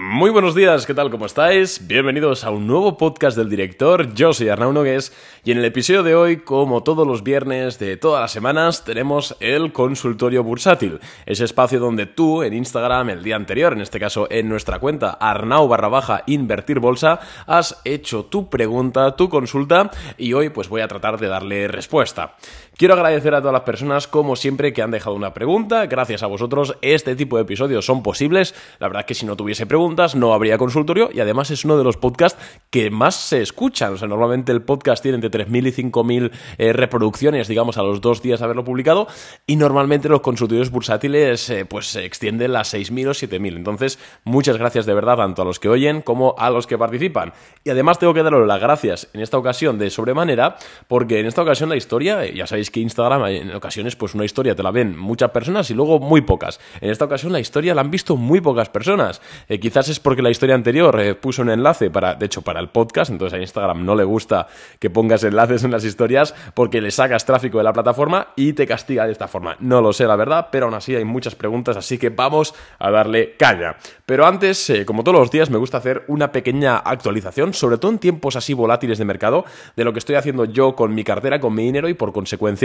Muy buenos días, ¿qué tal? ¿Cómo estáis? Bienvenidos a un nuevo podcast del director. Yo soy Arnau Nogués y en el episodio de hoy, como todos los viernes de todas las semanas, tenemos el consultorio bursátil. Ese espacio donde tú, en Instagram, el día anterior, en este caso en nuestra cuenta Arnau barra invertir bolsa, has hecho tu pregunta, tu consulta y hoy pues voy a tratar de darle respuesta. Quiero agradecer a todas las personas, como siempre, que han dejado una pregunta. Gracias a vosotros, este tipo de episodios son posibles. La verdad es que si no tuviese preguntas, no habría consultorio y además es uno de los podcasts que más se escuchan. O sea, normalmente el podcast tiene entre 3.000 y 5.000 eh, reproducciones, digamos, a los dos días de haberlo publicado y normalmente los consultorios bursátiles eh, pues se extienden las 6.000 o 7.000. Entonces, muchas gracias de verdad tanto a los que oyen como a los que participan. Y además tengo que daros las gracias en esta ocasión de sobremanera porque en esta ocasión la historia, eh, ya sabéis que Instagram en ocasiones pues una historia te la ven muchas personas y luego muy pocas. En esta ocasión la historia la han visto muy pocas personas. Eh, quizás es porque la historia anterior eh, puso un enlace para, de hecho, para el podcast, entonces a Instagram no le gusta que pongas enlaces en las historias porque le sacas tráfico de la plataforma y te castiga de esta forma. No lo sé, la verdad, pero aún así hay muchas preguntas, así que vamos a darle caña. Pero antes, eh, como todos los días, me gusta hacer una pequeña actualización, sobre todo en tiempos así volátiles de mercado, de lo que estoy haciendo yo con mi cartera, con mi dinero y por consecuencia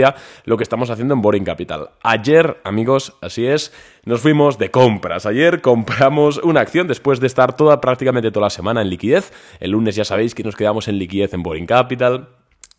lo que estamos haciendo en Boring Capital. Ayer, amigos, así es, nos fuimos de compras. Ayer compramos una acción después de estar toda prácticamente toda la semana en liquidez. El lunes ya sabéis que nos quedamos en liquidez en Boring Capital.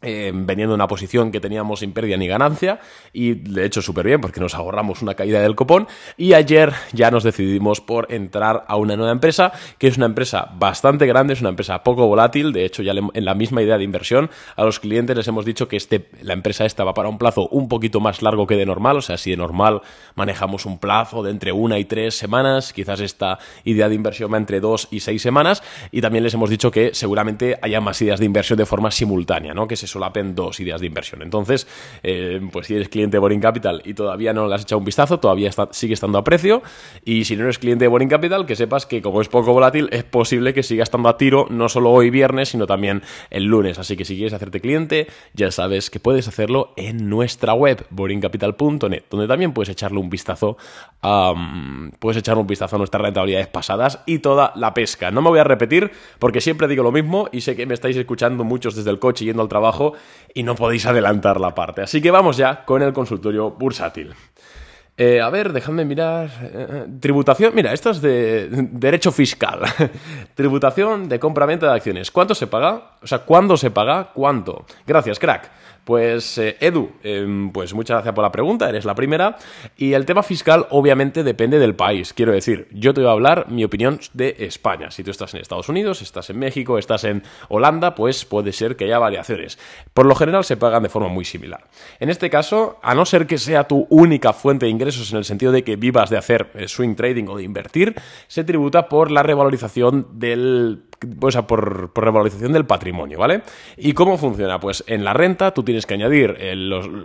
Eh, vendiendo una posición que teníamos sin pérdida ni ganancia y de hecho súper bien porque nos ahorramos una caída del copón y ayer ya nos decidimos por entrar a una nueva empresa que es una empresa bastante grande, es una empresa poco volátil, de hecho ya en la misma idea de inversión a los clientes les hemos dicho que este, la empresa esta va para un plazo un poquito más largo que de normal, o sea si de normal manejamos un plazo de entre una y tres semanas, quizás esta idea de inversión va entre dos y seis semanas y también les hemos dicho que seguramente haya más ideas de inversión de forma simultánea, ¿no? que se solapen dos ideas de inversión. Entonces, eh, pues si eres cliente de Boring Capital y todavía no le has echado un vistazo, todavía sigue estando a precio. Y si no eres cliente de Boring Capital, que sepas que como es poco volátil, es posible que siga estando a tiro no solo hoy viernes, sino también el lunes. Así que si quieres hacerte cliente, ya sabes que puedes hacerlo en nuestra web, boringcapital.net, donde también puedes echarle un vistazo a, puedes echarle un vistazo a nuestras rentabilidades pasadas y toda la pesca. No me voy a repetir porque siempre digo lo mismo y sé que me estáis escuchando muchos desde el coche yendo al trabajo y no podéis adelantar la parte. Así que vamos ya con el consultorio bursátil. Eh, a ver, dejadme mirar. Eh, eh, tributación. Mira, esto es de derecho fiscal. Tributación de compra-venta de acciones. ¿Cuánto se paga? O sea, ¿cuándo se paga? ¿Cuánto? Gracias, crack. Pues eh, Edu, em, pues muchas gracias por la pregunta, eres la primera. Y el tema fiscal obviamente depende del país. Quiero decir, yo te voy a hablar mi opinión de España. Si tú estás en Estados Unidos, estás en México, estás en Holanda, pues puede ser que haya variaciones. Por lo general se pagan de forma muy similar. En este caso, a no ser que sea tu única fuente de ingresos en el sentido de que vivas de hacer eh, swing trading o de invertir, se tributa por la revalorización del o sea, por, revalorización del patrimonio, ¿vale? ¿Y cómo funciona? Pues en la renta tú tienes que añadir eh,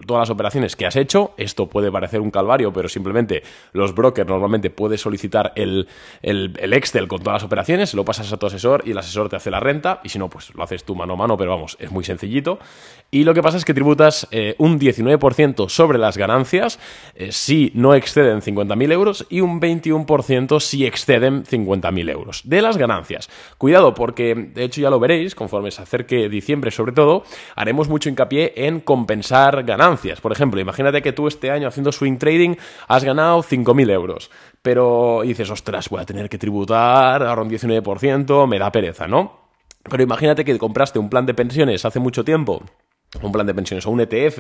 todas las operaciones que has hecho. Esto puede parecer un calvario, pero simplemente los brokers normalmente puedes solicitar el, Excel con todas las operaciones, lo pasas a tu asesor y el asesor te hace la renta. Y si no, pues lo haces tú mano a mano, pero vamos, es muy sencillito. Y lo que pasa es que tributas eh, un 19% sobre las ganancias eh, si no exceden 50.000 euros y un 21% si exceden 50.000 euros de las ganancias. Cuidado porque de hecho ya lo veréis, conforme se acerque diciembre sobre todo, haremos mucho hincapié en compensar ganancias. Por ejemplo, imagínate que tú este año haciendo swing trading has ganado 5.000 euros, pero dices, ostras, voy a tener que tributar ahora un 19%, me da pereza, ¿no? Pero imagínate que compraste un plan de pensiones hace mucho tiempo, un plan de pensiones o un ETF,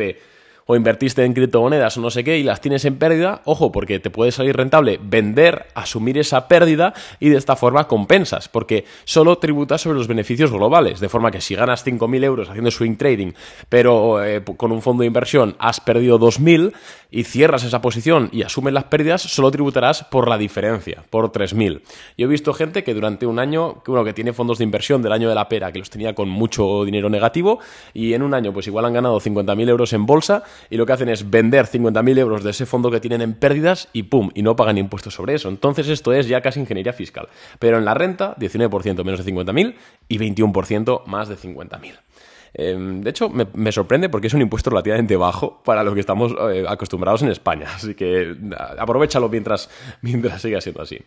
o invertiste en criptomonedas o no sé qué y las tienes en pérdida, ojo, porque te puede salir rentable vender, asumir esa pérdida y de esta forma compensas, porque solo tributas sobre los beneficios globales, de forma que si ganas 5.000 euros haciendo swing trading, pero eh, con un fondo de inversión has perdido 2.000 y cierras esa posición y asumes las pérdidas, solo tributarás por la diferencia, por 3.000. Yo he visto gente que durante un año, que, uno que tiene fondos de inversión del año de la pera, que los tenía con mucho dinero negativo, y en un año pues igual han ganado 50.000 euros en bolsa y lo que hacen es vender 50.000 euros de ese fondo que tienen en pérdidas y ¡pum! y no pagan impuestos sobre eso. Entonces esto es ya casi ingeniería fiscal. Pero en la renta, 19% menos de 50.000 y 21% más de 50.000. Em, de hecho, me, sorprende porque es un impuesto relativamente bajo para lo que estamos eh, acostumbrados en España. Así que aprovechalo mientras, mientras siga siendo así.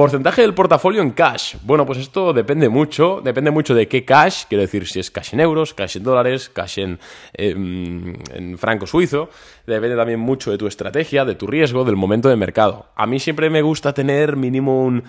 Porcentaje del portafolio en cash. Bueno, pues esto depende mucho, depende mucho de qué cash, quiero decir si es cash en euros, cash en dólares, cash en, em, en franco suizo. Depende también mucho de tu estrategia, de tu riesgo, del momento de mercado. A mí siempre me gusta tener mínimo un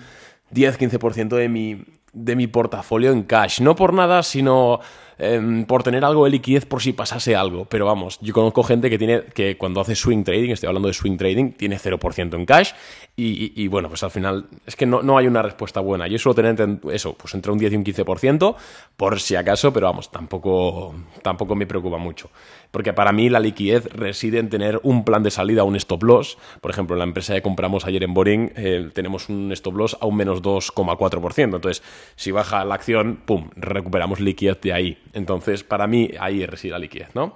10-15% de mi, de mi portafolio en cash. No por nada, sino Em, por tener algo de liquidez por si pasase algo. Pero vamos, yo conozco gente que tiene que cuando hace swing trading, estoy hablando de swing trading, tiene 0% en cash y, bueno, pues al final es que no, hay una respuesta buena. Yo suelo tener eso, pues entre un 10 y un 15% por si acaso, pero vamos, tampoco, tampoco me preocupa mucho. Porque para mí la liquidez reside en tener un plan de salida, un stop loss. Por ejemplo, en la empresa que compramos ayer en Boring eh, tenemos un stop loss a un menos 2,4%. Entonces, si baja la acción, ¡pum!, recuperamos liquidez de ahí. Entonces, para mí, ahí reside la liquidez, ¿no?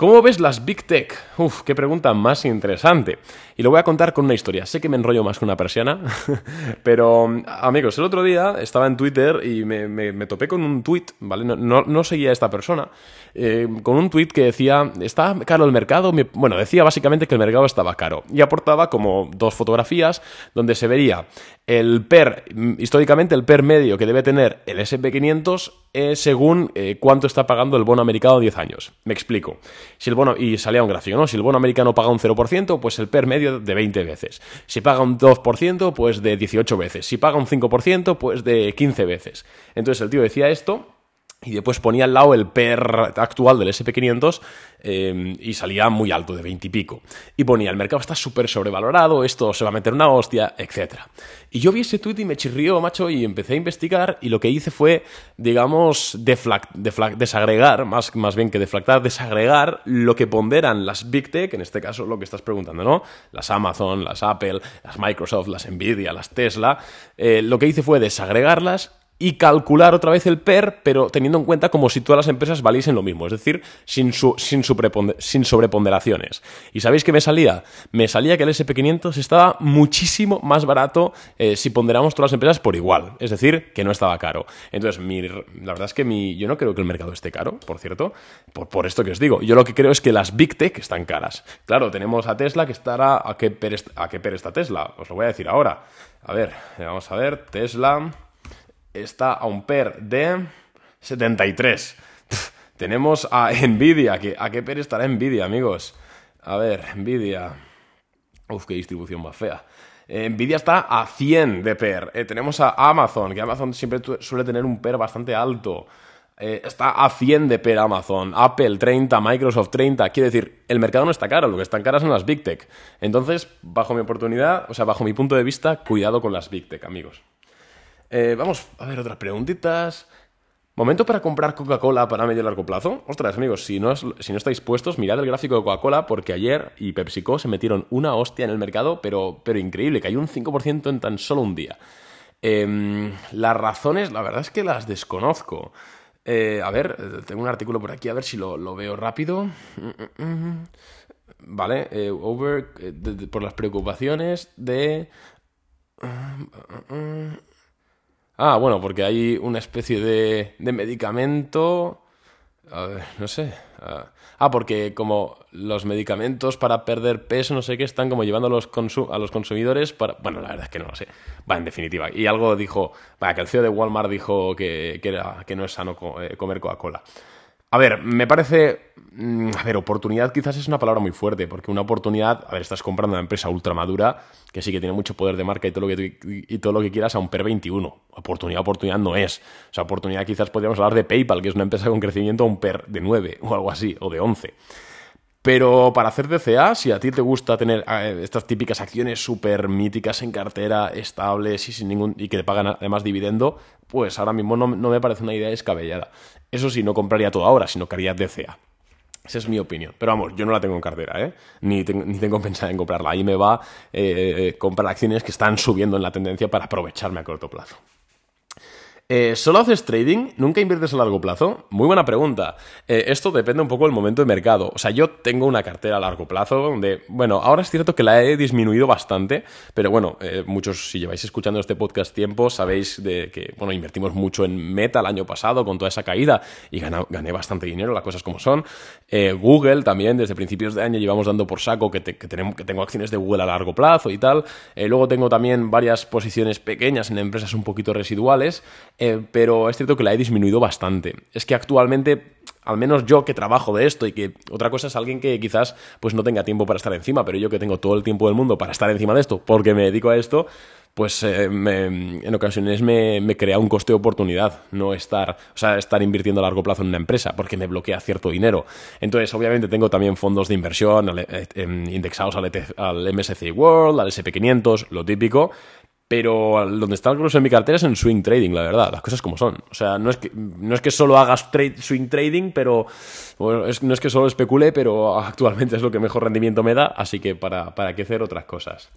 ¿Cómo ves las Big Tech? Uf, qué pregunta más interesante. Y lo voy a contar con una historia. Sé que me enrollo más que una persiana, pero amigos, el otro día estaba en Twitter y me, topé con un tweet, ¿vale? No, seguía a esta persona, eh, con un tweet que decía, ¿está caro el mercado? Bueno, decía básicamente que el mercado estaba caro y aportaba como dos fotografías donde se vería el PER, históricamente el PER medio que debe tener el SP500 es según eh, cuánto está pagando el bono americano a 10 años. Me explico. Si el bono, y salía un gráfico, ¿no? Si el bono americano paga un 0%, pues el PER medio de 20 veces. Si paga un 2%, pues de 18 veces. Si paga un 5%, pues de 15 veces. Entonces el tío decía esto y después ponía al lado el PER actual del SP500 eh, y salía muy alto, de 20 y pico. Y ponía, el mercado está súper sobrevalorado, esto se va a meter una hostia, etc. Y yo vi ese tweet y me chirrió, macho, y empecé a investigar y lo que hice fue, digamos, desagregar, más, más bien que deflactar, desagregar lo que ponderan las Big Tech, en este caso lo que estás preguntando, ¿no? Las Amazon, las Apple, las Microsoft, las Nvidia, las Tesla. Eh, lo que hice fue desagregarlas y calcular otra vez el PER, pero teniendo en cuenta como si todas las empresas valiesen lo mismo, es decir, sin, sin, sin sobreponderaciones. ¿Y sabéis qué me salía? Me salía que el SP500 estaba muchísimo más barato eh, si ponderamos todas las empresas por igual, es decir, que no estaba caro. Entonces, la verdad es que mi, yo no creo que el mercado esté caro, por cierto, por, por, esto que os digo. Yo lo que creo es que las Big Tech están caras. Claro, tenemos a Tesla que estará... ¿A qué PER, a qué PER está Tesla? Os lo voy a decir ahora. A ver, vamos a ver, Tesla está a un PER de 73. tenemos a Nvidia. ¿A qué PER estará Nvidia, amigos? A ver, Nvidia. Uf, qué distribución más fea. Nvidia está a 100 de PER. Eh, tenemos a Amazon, que Amazon siempre suele tener un PER bastante alto. Eh, está a 100 de PER Amazon. Apple 30, Microsoft 30. Quiere decir, el mercado no está caro, lo que están caras son las Big Tech. Entonces, bajo mi oportunidad, o sea, bajo mi punto de vista, cuidado con las Big Tech, amigos. Eh, vamos a ver otras preguntitas. ¿Momento para comprar Coca-Cola para medio y largo plazo? Ostras, amigos, si no, si no estáis puestos, mirad el gráfico de Coca-Cola porque ayer y PepsiCo se metieron una hostia en el mercado, pero, pero increíble, cayó un 5% en tan solo un día. Em, las razones, la verdad es que las desconozco. Eh, a ver, eh, tengo un artículo por aquí, a ver si lo, veo rápido. Mm, mm, mm. Vale, over, por las preocupaciones de... Ah, bueno, porque hay una especie de, de medicamento. No sé. Ah, ah, porque como los medicamentos para perder peso, no sé qué, están como llevando a los, a los consumidores para... Bueno, la verdad es que no lo sé. Va, en definitiva. Y algo dijo... Vaya, que el CEO de Walmart dijo que, que no es sano eh, comer Coca-Cola. A ver, me parece. Mm, a ver, oportunidad quizás es una palabra muy fuerte, porque una oportunidad. A ver, estás comprando una empresa ultramadura que sí que tiene mucho poder de marca y todo lo que, y todo lo que quieras a un PER 21. Oportunidad, oportunidad no es. O sea, oportunidad quizás podríamos hablar de PayPal, que es una empresa con crecimiento a un PER de 9 o algo así, o de 11. Pero para hacer DCA, si a ti te gusta tener eh, estas típicas acciones súper míticas en cartera, estables y, sin ningún, y que te pagan además dividendo, pues ahora mismo no, me parece una idea descabellada. Eso sí, no compraría todo ahora, sino que haría DCA. Esa es mi opinión. Pero vamos, yo no la tengo en cartera, ¿eh? Ni, ni tengo pensado en comprarla. Ahí me va eh, comprar acciones que están subiendo en la tendencia para aprovecharme a corto plazo. Eh, ¿Solo haces trading? ¿Nunca inviertes a largo plazo? Muy buena pregunta. Eh, esto depende un poco del momento de mercado. O sea, yo tengo una cartera a largo plazo donde, bueno, ahora es cierto que la he disminuido bastante, pero bueno, eh, muchos, si lleváis escuchando este podcast tiempo, sabéis de que, bueno, invertimos mucho en Meta el año pasado con toda esa caída y gané bastante dinero, las cosas como son. Google también, desde principios de año llevamos dando por saco que tengo acciones de Google a largo plazo y tal. luego tengo también varias posiciones pequeñas en empresas un poquito residuales. Eh, pero es cierto que la he disminuido bastante. Es que actualmente al menos yo que trabajo de esto y que otra cosa es alguien que quizás pues no tenga tiempo para estar encima, pero yo que tengo todo el tiempo del mundo para estar encima de esto, porque me dedico a esto, pues eh, en ocasiones me, me, crea un coste de oportunidad no estar, o sea, estar invirtiendo a largo plazo en una empresa, porque me bloquea cierto dinero. Entonces, obviamente tengo también fondos de inversión eh, indexados al, e al MSCI World, al SP500, lo típico, pero donde está el grueso en mi cartera es en swing trading, la verdad, las cosas como son. O sea, no es que, no es que solo hagas swing trading, pero no es que solo especule, pero actualmente es lo que mejor rendimiento me da, así que para, para qué hacer otras cosas.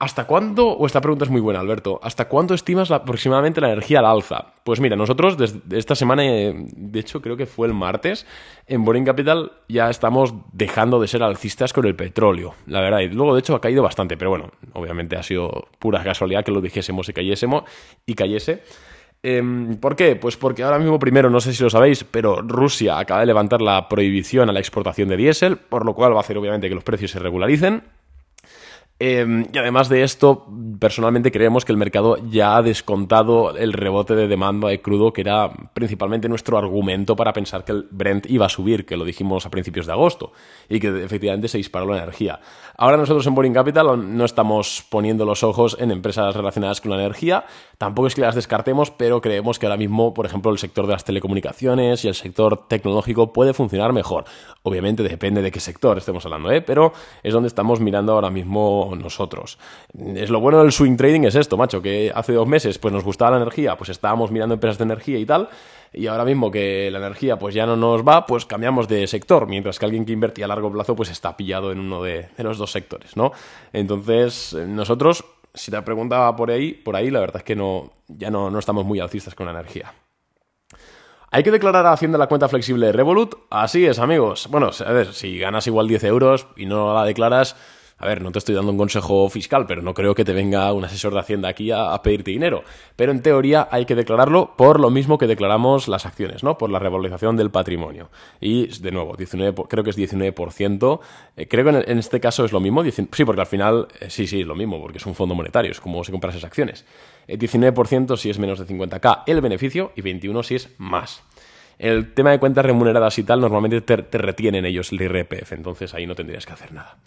¿Hasta cuándo, o esta pregunta es muy buena, Alberto, ¿hasta cuándo estimas aproximadamente la energía al alza? Pues mira, nosotros desde esta semana, eh, de hecho creo que fue el martes, en Boring Capital ya estamos dejando de ser alcistas con el petróleo, la verdad, y luego de hecho ha caído bastante, pero bueno, obviamente ha sido pura casualidad que lo dijésemos y cayésemos y cayese. Em, ¿Por qué? Pues porque ahora mismo, primero, no sé si lo sabéis, pero Rusia acaba de levantar la prohibición a la exportación de diésel, por lo cual va a hacer obviamente que los precios se regularicen. Em, y además de esto, personalmente creemos que el mercado ya ha descontado el rebote de demanda de crudo, que era principalmente nuestro argumento para pensar que el Brent iba a subir, que lo dijimos a principios de agosto, y que efectivamente se disparó la energía. Ahora nosotros en Boring Capital no estamos poniendo los ojos en empresas relacionadas con la energía, tampoco es que las descartemos, pero creemos que ahora mismo, por ejemplo, el sector de las telecomunicaciones y el sector tecnológico puede funcionar mejor. Obviamente depende de qué sector estemos hablando, ¿eh? pero es donde estamos mirando ahora mismo nosotros. Es lo bueno del swing trading es esto, macho, que hace dos meses pues nos gustaba la energía, pues estábamos mirando empresas de energía y tal, y ahora mismo que la energía pues ya no nos va, pues cambiamos de sector, mientras que alguien que invertía a largo plazo pues está pillado en uno de, los dos sectores, ¿no? Entonces, nosotros, si te preguntaba por ahí, por ahí la verdad es que no, ya no, no estamos muy alcistas con la energía. ¿Hay que declarar a Hacienda la cuenta flexible de Revolut? Así es, amigos. Bueno, a ver, si ganas igual 10 euros y no la declaras, a ver, no te estoy dando un consejo fiscal, pero no creo que te venga un asesor de Hacienda aquí a, pedirte dinero. Pero en teoría hay que declararlo por lo mismo que declaramos las acciones, ¿no? Por la revalorización del patrimonio. Y, de nuevo, 19, creo que es 19%. Eh, creo que en, este caso es lo mismo. sí, porque al final, eh, sí, sí, es lo mismo, porque es un fondo monetario, es como si compras esas acciones. 19% eh, si es menos de 50k el beneficio y 21% si es más. El tema de cuentas remuneradas y tal, normalmente te, te retienen ellos el IRPF, entonces ahí no tendrías que hacer nada.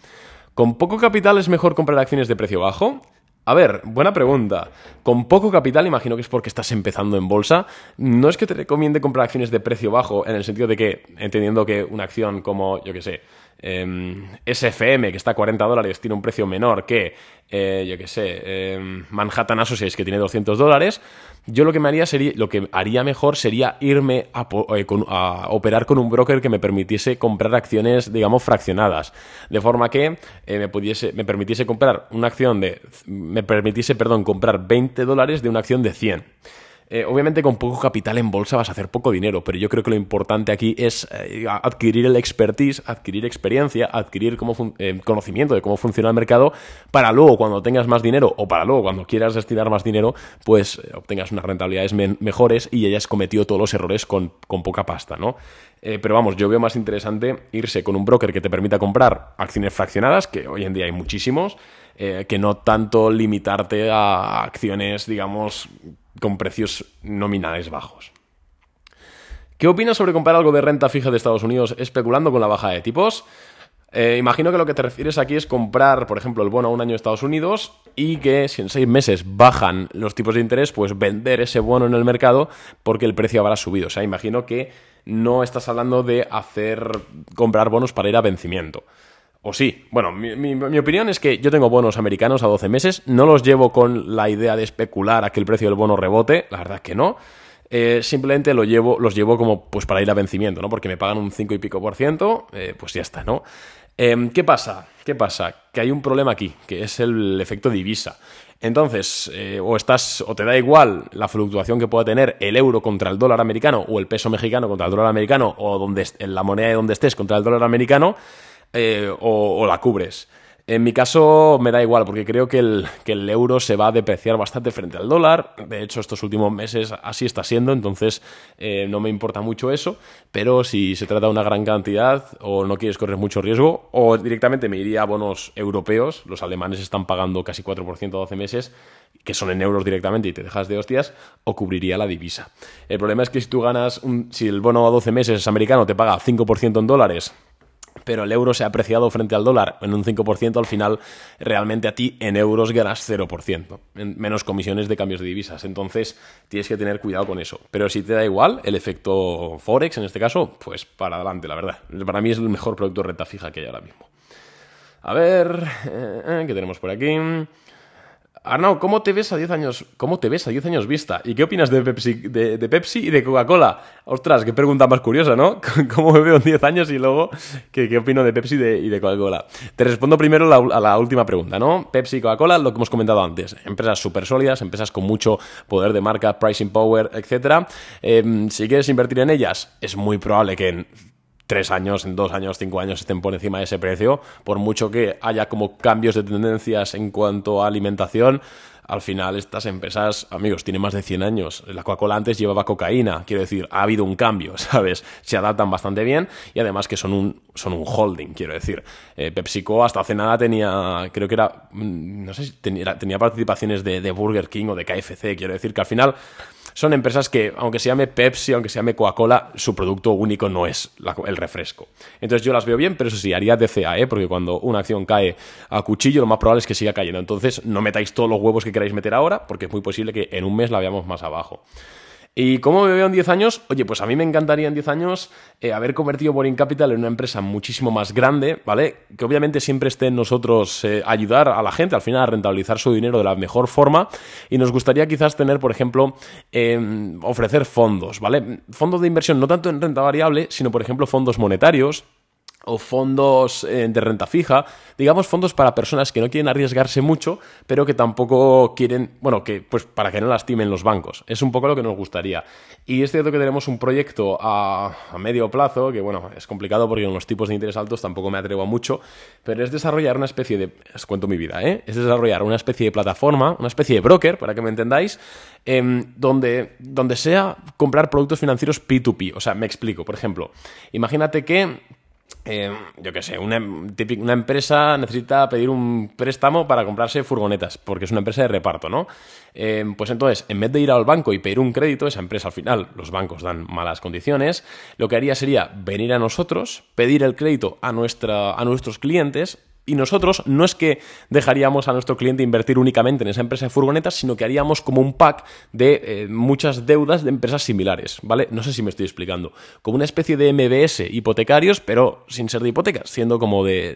¿Con poco capital es mejor comprar acciones de precio bajo? A ver, buena pregunta. Con poco capital, imagino que es porque estás empezando en bolsa. No es que te recomiende comprar acciones de precio bajo, en el sentido de que, entendiendo que una acción como, yo qué sé, Em, SFM, que está a 40 dólares, tiene un precio menor que, eh, yo que sé, eh, Manhattan Associates, que tiene 200 dólares, yo lo que me haría sería, lo que haría mejor sería irme a, eh, a, operar con un broker que me permitiese comprar acciones, digamos, fraccionadas. De forma que me, pudiese, me permitiese comprar una acción de, me permitiese, perdón, comprar 20 dólares de una acción de 100. Eh, obviamente con poco capital en bolsa vas a hacer poco dinero, pero yo creo que lo importante aquí es eh, adquirir el expertise, adquirir experiencia, adquirir eh, conocimiento de cómo funciona el mercado para luego cuando tengas más dinero o para luego cuando quieras destinar más dinero, pues obtengas unas rentabilidades mejores y hayas cometido todos los errores con, con poca pasta, ¿no? pero vamos, yo veo más interesante irse con un broker que te permita comprar acciones fraccionadas, que hoy en día hay muchísimos, que no tanto limitarte a acciones, digamos, con precios nominales bajos. ¿Qué opinas sobre comprar algo de renta fija de Estados Unidos especulando con la baja de tipos? Eh, imagino que lo que te refieres aquí es comprar, por ejemplo, el bono a un año de Estados Unidos y que si en seis meses bajan los tipos de interés, pues vender ese bono en el mercado porque el precio habrá subido. O sea, imagino que no estás hablando de hacer comprar bonos para ir a vencimiento. O sí. Bueno, mi, opinión es que yo tengo bonos americanos a 12 meses, no los llevo con la idea de especular a que el precio del bono rebote, la verdad que no. Eh, simplemente lo llevo, los llevo como pues para ir a vencimiento, ¿no? Porque me pagan un 5 y pico por ciento, eh, pues ya está, ¿no? Em, ¿Qué pasa? ¿Qué pasa? Que hay un problema aquí, que es el efecto divisa. Entonces, eh, o estás, o te da igual la fluctuación que pueda tener el euro contra el dólar americano, o el peso mexicano contra el dólar americano, o donde, la moneda de donde estés contra el dólar americano, eh, o, la cubres. En mi caso me da igual porque creo que el, que el, euro se va a depreciar bastante frente al dólar. De hecho, estos últimos meses así está siendo, entonces eh, no me importa mucho eso. Pero si se trata de una gran cantidad o no quieres correr mucho riesgo, o directamente me iría a bonos europeos, los alemanes están pagando casi 4% a 12 meses, que son en euros directamente y te dejas de hostias, o cubriría la divisa. El problema es que si tú ganas, si el bono a 12 meses es americano, te paga 5% en dólares pero el euro se ha apreciado frente al dólar en un 5%, al final realmente a ti en euros ganas 0%, menos comisiones de cambios de divisas. Entonces tienes que tener cuidado con eso. Pero si te da igual el efecto Forex, en este caso, pues para adelante, la verdad. Para mí es el mejor producto de renta fija que hay ahora mismo. A ver, eh, eh, ¿qué tenemos por aquí? Arnau, ¿cómo te ves a 10 años? ¿Cómo te ves a 10 años vista? ¿Y qué opinas de Pepsi, de, Pepsi y de Coca-Cola? Ostras, qué pregunta más curiosa, ¿no? ¿Cómo me veo en 10 años y luego qué, opino de Pepsi y de, Coca-Cola? Te respondo primero a la última pregunta, ¿no? Pepsi y Coca-Cola, lo que hemos comentado antes. Empresas súper sólidas, empresas con mucho poder de marca, pricing power, etc. Em, si quieres invertir en ellas, es muy probable que en tres años, en dos años, cinco años estén por encima de ese precio, por mucho que haya como cambios de tendencias en cuanto a alimentación, al final estas empresas, amigos, tienen más de 100 años. La Coca-Cola antes llevaba cocaína, quiero decir, ha habido un cambio, ¿sabes? Se adaptan bastante bien y además que son un, son un holding, quiero decir. Eh, PepsiCo hasta hace nada tenía, creo que era, mm, no sé si tenía, participaciones de, de Burger King o de KFC, quiero decir que al final son empresas que, aunque se llame Pepsi, aunque se llame Coca-Cola, su producto único no es el refresco. Entonces yo las veo bien, pero eso sí, haría DCA, ¿eh? porque cuando una acción cae a cuchillo, lo más probable es que siga cayendo. Entonces no metáis todos los huevos que queráis meter ahora, porque es muy posible que en un mes la veamos más abajo. ¿Y cómo me veo en 10 años? Oye, pues a mí me encantaría en 10 años eh, haber convertido Boring Capital en una empresa muchísimo más grande, ¿vale? Que obviamente siempre esté en nosotros eh, ayudar a la gente al final a rentabilizar su dinero de la mejor forma. Y nos gustaría quizás tener, por ejemplo, em, ofrecer fondos, ¿vale? Fondos de inversión no tanto en renta variable, sino, por ejemplo, fondos monetarios o fondos eh, de renta fija, digamos fondos para personas que no quieren arriesgarse mucho, pero que tampoco quieren, bueno, que pues para que no lastimen los bancos. Es un poco lo que nos gustaría. Y es cierto que tenemos un proyecto a, medio plazo, que bueno, es complicado porque con los tipos de interés altos tampoco me atrevo a mucho, pero es desarrollar una especie de, os cuento mi vida, ¿eh? Es desarrollar una especie de plataforma, una especie de broker, para que me entendáis, em, donde, donde sea comprar productos financieros P2P. O sea, me explico. Por ejemplo, imagínate que eh, yo qué sé, una, una, empresa necesita pedir un préstamo para comprarse furgonetas, porque es una empresa de reparto, ¿no? Eh, pues entonces, en vez de ir al banco y pedir un crédito, esa empresa al final, los bancos dan malas condiciones, lo que haría sería venir a nosotros, pedir el crédito a, nuestra, a nuestros clientes, y nosotros no es que dejaríamos a nuestro cliente invertir únicamente en esa empresa de furgonetas, sino que haríamos como un pack de eh, muchas deudas de empresas similares, ¿vale? No sé si me estoy explicando. Como una especie de MBS hipotecarios, pero sin ser de hipotecas, siendo como de,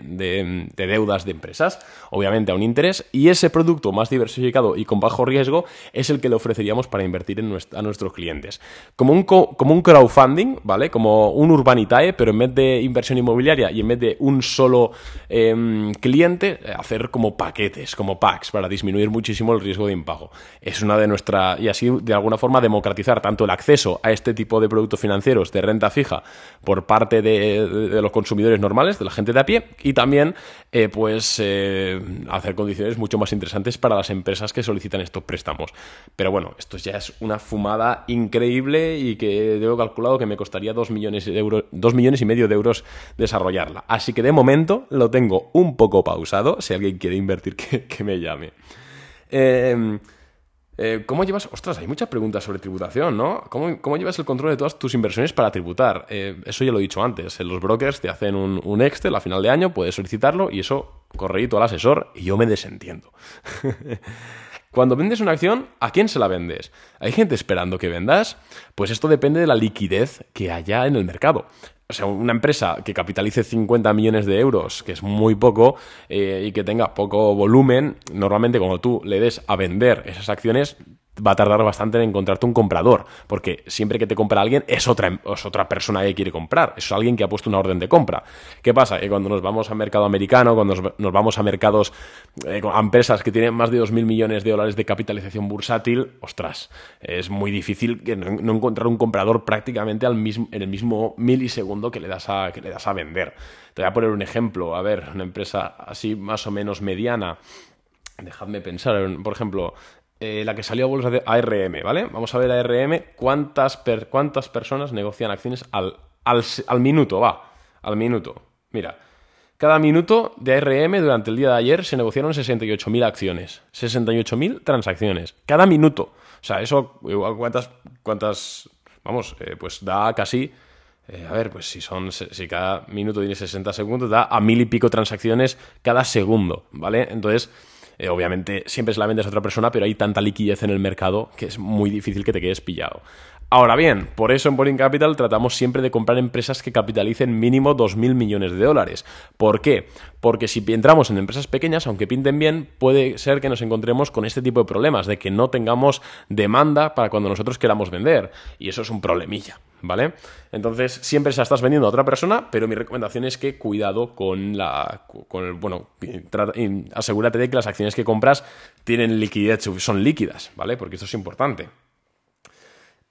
deudas de empresas, obviamente a un interés, y ese producto más diversificado y con bajo riesgo es el que le ofreceríamos para invertir en a nuestros clientes. Como un, como un crowdfunding, ¿vale? Como un Urbanitae, pero en vez de inversión inmobiliaria y en vez de un solo... Cliente eh, hacer como paquetes, como packs, para disminuir muchísimo el riesgo de impago. Es una de nuestras, y así de alguna forma democratizar tanto el acceso a este tipo de productos financieros de renta fija por parte de, los consumidores normales, de la gente de a pie, y también eh, pues eh, hacer condiciones mucho más interesantes para las empresas que solicitan estos préstamos. Pero bueno, esto ya es una fumada increíble y que debo calculado que me costaría 2 millones, de euros, 2 millones y medio de euros desarrollarla. Así que de momento lo tengo un poco pausado. Si alguien quiere invertir, que, me llame. Em, eh, ¿Cómo llevas? Ostras, hay muchas preguntas sobre tributación, ¿no? ¿Cómo, llevas el control de todas tus inversiones para tributar? Eh, eso ya lo he dicho antes. Los brokers te hacen un, Excel a final de año, puedes solicitarlo y eso correíto al asesor y yo me desentiendo. Cuando vendes una acción, ¿a quién se la vendes? ¿Hay gente esperando que vendas? Pues esto depende de la liquidez que haya en el mercado o sea, una empresa que capitalice 50 millones de euros, que es muy poco, eh, y que tenga poco volumen, normalmente cuando tú le des a vender esas acciones, va a tardar bastante en encontrarte un comprador, porque siempre que te compra alguien es otra, es otra persona que quiere comprar, es alguien que ha puesto una orden de compra. ¿Qué pasa? Que cuando nos vamos al mercado americano, cuando nos, vamos a mercados, eh, a empresas que tienen más de 2.000 millones de dólares de capitalización bursátil, ostras, es muy difícil que no, encontrar un comprador prácticamente al mismo, en el mismo milisegundo que le das a, que le das a vender. Te voy a poner un ejemplo, a ver, una empresa así más o menos mediana, dejadme pensar, por ejemplo, eh, la que salió a bolsa de ARM, ¿vale? Vamos a ver ARM cuántas, cuántas personas negocian acciones al, al, minuto, va, al minuto. Mira, cada minuto de ARM durante el día de ayer se negociaron 68.000 acciones, 68.000 transacciones, cada minuto. O sea, eso, ¿cuántas, cuántas vamos, eh, pues da casi... Eh, a ver, pues si son si cada minuto tiene 60 segundos, da a mil y pico transacciones cada segundo, ¿vale? Entonces, eh, obviamente siempre se la vendes a otra persona, pero hay tanta liquidez en el mercado que es muy difícil que te quedes pillado. Ahora bien, por eso en Boring Capital tratamos siempre de comprar empresas que capitalicen mínimo 2.000 millones de dólares. ¿Por qué? Porque si entramos en empresas pequeñas, aunque pinten bien, puede ser que nos encontremos con este tipo de problemas, de que no tengamos demanda para cuando nosotros queramos vender. Y eso es un problemilla, ¿vale? Entonces, siempre se estás vendiendo a otra persona, pero mi recomendación es que cuidado con la... Con bueno, asegúrate de que las acciones que compras tienen liquidez, son líquidas, ¿vale? Porque esto es importante.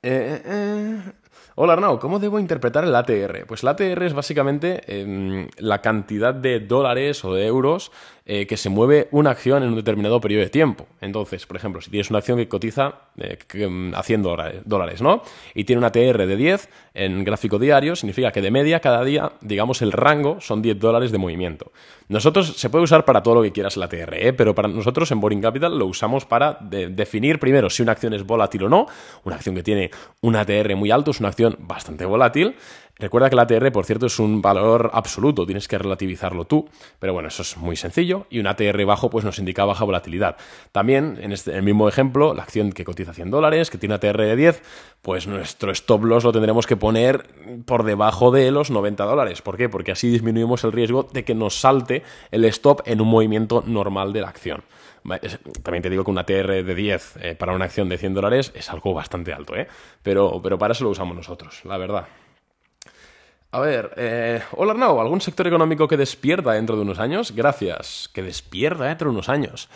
Eh, eh, Hola Arnau, ¿cómo debo interpretar el ATR? Pues el ATR es básicamente em, la cantidad de dólares o de euros eh, que se mueve una acción en un determinado periodo de tiempo. Entonces, por ejemplo, si tienes una acción que cotiza eh, em, a 100 dólares, ¿no? Y tiene una TR de 10 en gráfico diario, significa que de media cada día, digamos, el rango son 10 dólares de movimiento. Nosotros se puede usar para todo lo que quieras la TR, ¿eh? pero para nosotros en Boring Capital lo usamos para definir primero si una acción es volátil o no. Una acción que tiene un ATR muy alto es una acción bastante volátil Recuerda que la ATR, por cierto, es un valor absoluto, tienes que relativizarlo tú, pero bueno, eso es muy sencillo y un ATR bajo pues nos indica baja volatilidad. También, en este, el mismo ejemplo, la acción que cotiza 100 dólares, que tiene ATR de 10, pues nuestro stop loss lo tendremos que poner por debajo de los 90 dólares. ¿Por qué? Porque así disminuimos el riesgo de que nos salte el stop en un movimiento normal de la acción. También te digo que una ATR de 10 eh, para una acción de 100 dólares es algo bastante alto, ¿eh? pero, pero para eso lo usamos nosotros, la verdad. A ver, eh, hola Arnau, ¿algún sector económico que despierta dentro de unos años? Gracias, que despierta dentro de unos años.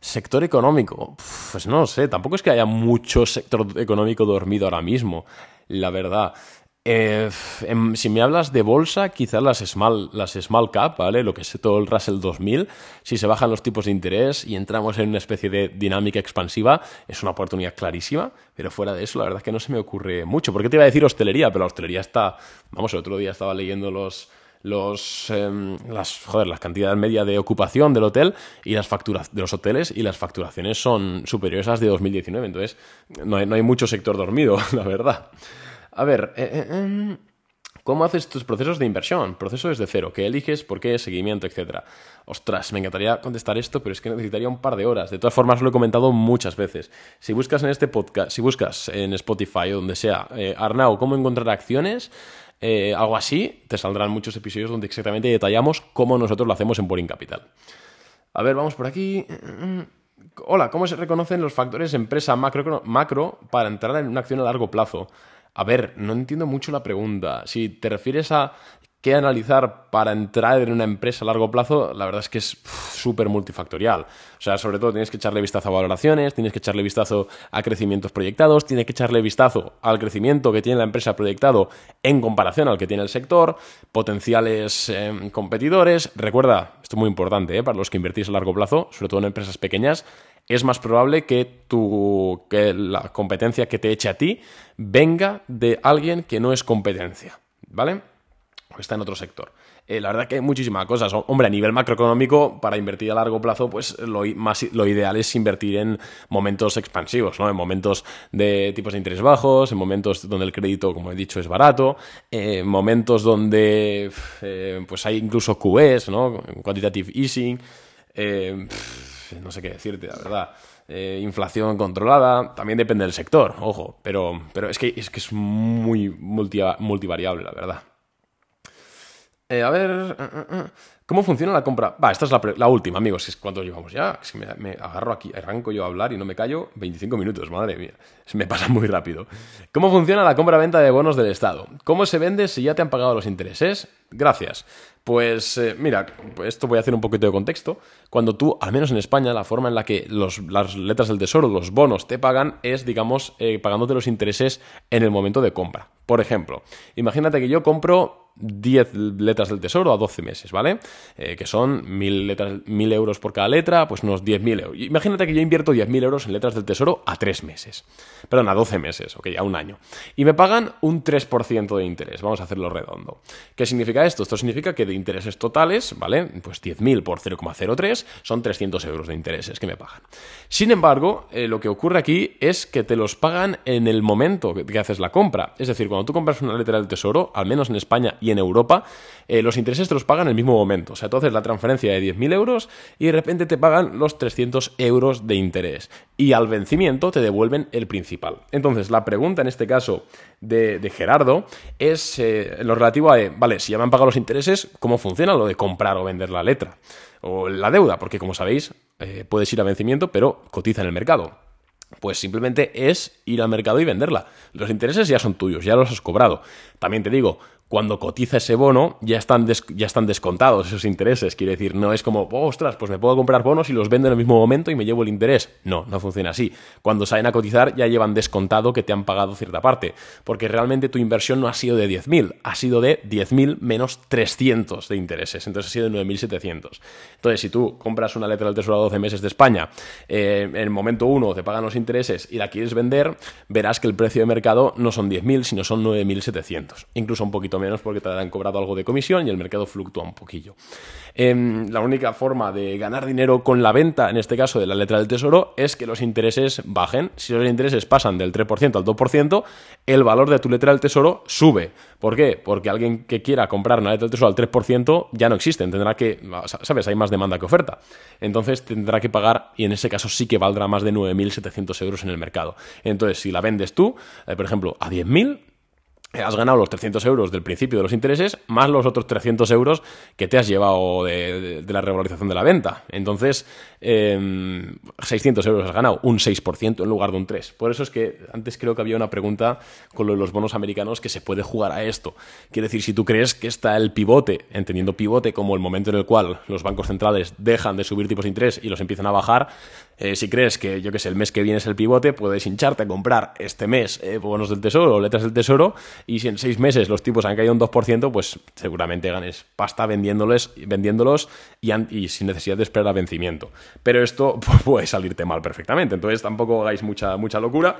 Sector económico, pues no sé, tampoco es que haya mucho sector económico dormido ahora mismo, la verdad. Eh, em, si me hablas de bolsa, quizás las small, las small cap, ¿vale? Lo que es todo el Russell 2000, si se bajan los tipos de interés y entramos en una especie de dinámica expansiva, es una oportunidad clarísima, pero fuera de eso, la verdad es que no se me ocurre mucho. ¿Por qué te iba a decir hostelería? Pero la hostelería está, vamos, el otro día estaba leyendo los los em, las joder, las cantidades media de ocupación del hotel y las facturas de los hoteles y las facturaciones son superiores a las de 2019 entonces no hay, no hay mucho sector dormido la verdad a ver, eh, eh, em, ¿cómo haces tus procesos de inversión? Proceso desde cero, ¿qué eliges? ¿Por qué? Seguimiento, etcétera. Ostras, me encantaría contestar esto, pero es que necesitaría un par de horas. De todas formas, lo he comentado muchas veces. Si buscas en este podcast, si buscas en Spotify o donde sea, eh, Arnau, ¿cómo encontrar acciones? algo así, te saldrán muchos episodios donde exactamente detallamos cómo nosotros lo hacemos en Boring Capital. A ver, vamos por aquí. Hola, ¿cómo se reconocen los factores empresa macro para entrar en una acción a largo plazo? A ver, no entiendo mucho la pregunta. Si te refieres a qué analizar para entrar en una empresa a largo plazo, la verdad es que es súper multifactorial. O sea, sobre todo tienes que echarle vistazo a valoraciones, tienes que echarle vistazo a crecimientos proyectados, tienes que echarle vistazo al crecimiento que tiene la empresa proyectado en comparación al que tiene el sector, potenciales em, competidores. Recuerda, esto es muy importante ¿eh? para los que invertís a largo plazo, sobre todo en empresas pequeñas, es más probable que, tu, que la competencia que te eche a ti venga de alguien que no es competencia, ¿vale? O está en otro sector. Eh, la verdad que hay muchísimas cosas. Hombre, a nivel macroeconómico, para invertir a largo plazo, pues lo, más, lo ideal es invertir en momentos expansivos, ¿no? En momentos de tipos de interés bajos, en momentos donde el crédito, como he dicho, es barato, en momentos donde eh, pues hay incluso QEs, ¿no? Quantitative easing. Eh, no sé qué decirte, la verdad. Eh, inflación controlada, también depende del sector, ojo, pero, pero es, que, es que es muy multivariable, la verdad. Eh, a ver... eh, eh. ¿Cómo funciona la compra? Va, esta es la, última, amigos. Es cuánto llevamos ya. Es que me, agarro aquí, arranco yo a hablar y no me callo. 25 minutos, madre mía. Me pasa muy rápido. ¿Cómo funciona la compra-venta de bonos del Estado? ¿Cómo se vende si ya te han pagado los intereses? Gracias. Pues mira, pues esto voy a hacer un poquito de contexto. Cuando tú, al menos en España, la forma en la que los- las letras del tesoro, los bonos, te pagan es, digamos, pagándote los intereses en el momento de compra. Por ejemplo, imagínate que yo compro 10 letras del tesoro a 12 meses, ¿vale? Eh, que son 1000, letras, 1000 euros por cada letra, pues unos 10.000 euros. Imagínate que yo invierto 10.000 euros en letras del tesoro a 3 meses. Perdón, a 12 meses, ok, a un año. Y me pagan un 3% de interés. Vamos a hacerlo redondo. ¿Qué significa esto? Esto significa que de intereses totales, ¿vale? Pues 10.000 por 0,03 son 300 euros de intereses que me pagan. Sin embargo, eh, lo que ocurre aquí es que te los pagan en el momento que, que haces la compra. Es decir, cuando tú compras una letra del tesoro, al menos en España y en Europa, eh, los intereses te los pagan en el mismo momento. O sea, tú haces la transferencia de 10.000 euros y de repente te pagan los 300 euros de interés. Y al vencimiento te devuelven el principal. Entonces, la pregunta en este caso de, Gerardo es eh, lo relativo a, eh, vale, si ya me han pagado los intereses, ¿cómo funciona lo de comprar o vender la letra? O la deuda, porque como sabéis, puedes ir a vencimiento, pero cotiza en el mercado. Pues simplemente es ir al mercado y venderla. Los intereses ya son tuyos, ya los has cobrado. También te digo, cuando cotiza ese bono, ya están, ya están descontados esos intereses. Quiere decir, no es como, "Oh, ostras, pues me puedo comprar bonos y los vendo en el mismo momento y me llevo el interés. No, no funciona así. Cuando salen a cotizar, ya llevan descontado que te han pagado cierta parte. Porque realmente tu inversión no ha sido de 10.000, ha sido de 10.000 menos 300 de intereses. Entonces ha sido de 9.700. Entonces, si tú compras una letra del Tesoro a 12 meses de España, eh, en el momento 1 te pagan los intereses y la quieres vender, verás que el precio de mercado no son 10.000, sino son 9.700. Incluso un poquito menos porque te han cobrado algo de comisión y el mercado fluctúa un poquillo. Em, la única forma de ganar dinero con la venta, en este caso de la letra del tesoro, es que los intereses bajen. Si los intereses pasan del 3% al 2%, el valor de tu letra del tesoro sube. ¿Por qué? Porque alguien que quiera comprar una letra del tesoro al 3% ya no existen. Tendrá que, ¿sabes? Hay más demanda que oferta. Entonces tendrá que pagar, y en ese caso sí que valdrá más de 9.700 euros en el mercado. Entonces, si la vendes tú, eh, por ejemplo, a 10.000, has ganado los 300 euros del principio de los intereses, más los otros 300 euros que te has llevado de, la regularización de la venta. Entonces, eh, 600 euros has ganado, un 6% en lugar de un 3%. Por eso es que antes creo que había una pregunta con lo de los bonos americanos que se puede jugar a esto. Quiere decir, si tú crees que está el pivote, entendiendo pivote como el momento en el cual los bancos centrales dejan de subir tipos de interés y los empiezan a bajar, eh, si crees que, yo que sé, el mes que viene es el pivote, puedes hincharte a comprar este mes eh, bonos del tesoro o letras del tesoro y si en seis meses los tipos han caído un 2%, pues seguramente ganes pasta vendiéndolos y, sin necesidad de esperar a vencimiento. Pero esto puede salirte mal perfectamente, entonces tampoco hagáis mucha, mucha locura.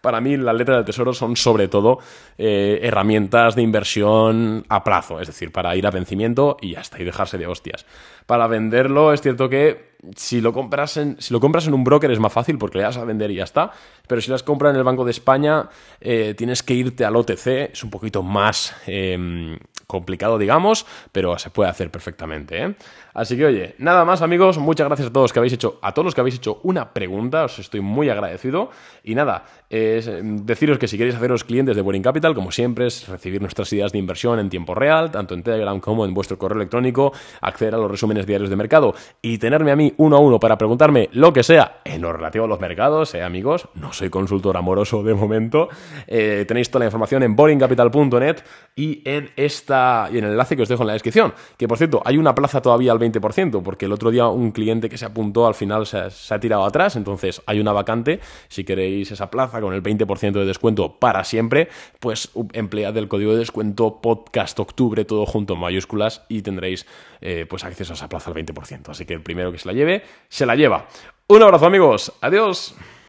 Para mí las letras del tesoro son sobre todo eh, herramientas de inversión a plazo, es decir, para ir a vencimiento y ya está, y dejarse de hostias. Para venderlo es cierto que si lo compras en, si lo compras en un broker es más fácil porque le das a vender y ya está, pero si las compras en el Banco de España eh, tienes que irte al OTC, es un poquito más eh, complicado, digamos, pero se puede hacer perfectamente. ¿eh? Así que oye, nada más amigos, muchas gracias a todos que habéis hecho, a todos los que habéis hecho una pregunta, os estoy muy agradecido y nada, eh, deciros que si queréis haceros clientes de Boring Capital, como siempre, es recibir nuestras ideas de inversión en tiempo real, tanto en Telegram como en vuestro correo electrónico, acceder a los resúmenes diarios de mercado y tenerme a mí uno a uno para preguntarme lo que sea en lo relativo a los mercados, eh, amigos, no soy consultor amoroso de momento, eh, tenéis toda la información en boringcapital.net y en esta y en el enlace que os dejo en la descripción, que por cierto, hay una plaza todavía al 20%, porque el otro día un cliente que se apuntó al final se ha, tirado atrás, entonces hay una vacante, si queréis esa plaza con el 20% de descuento para siempre, pues emplead el código de descuento podcast octubre todo junto en mayúsculas y tendréis eh, pues acceso a esa plaza al 20%, así que el primero que se la lleve, se la lleva. Un abrazo amigos, adiós.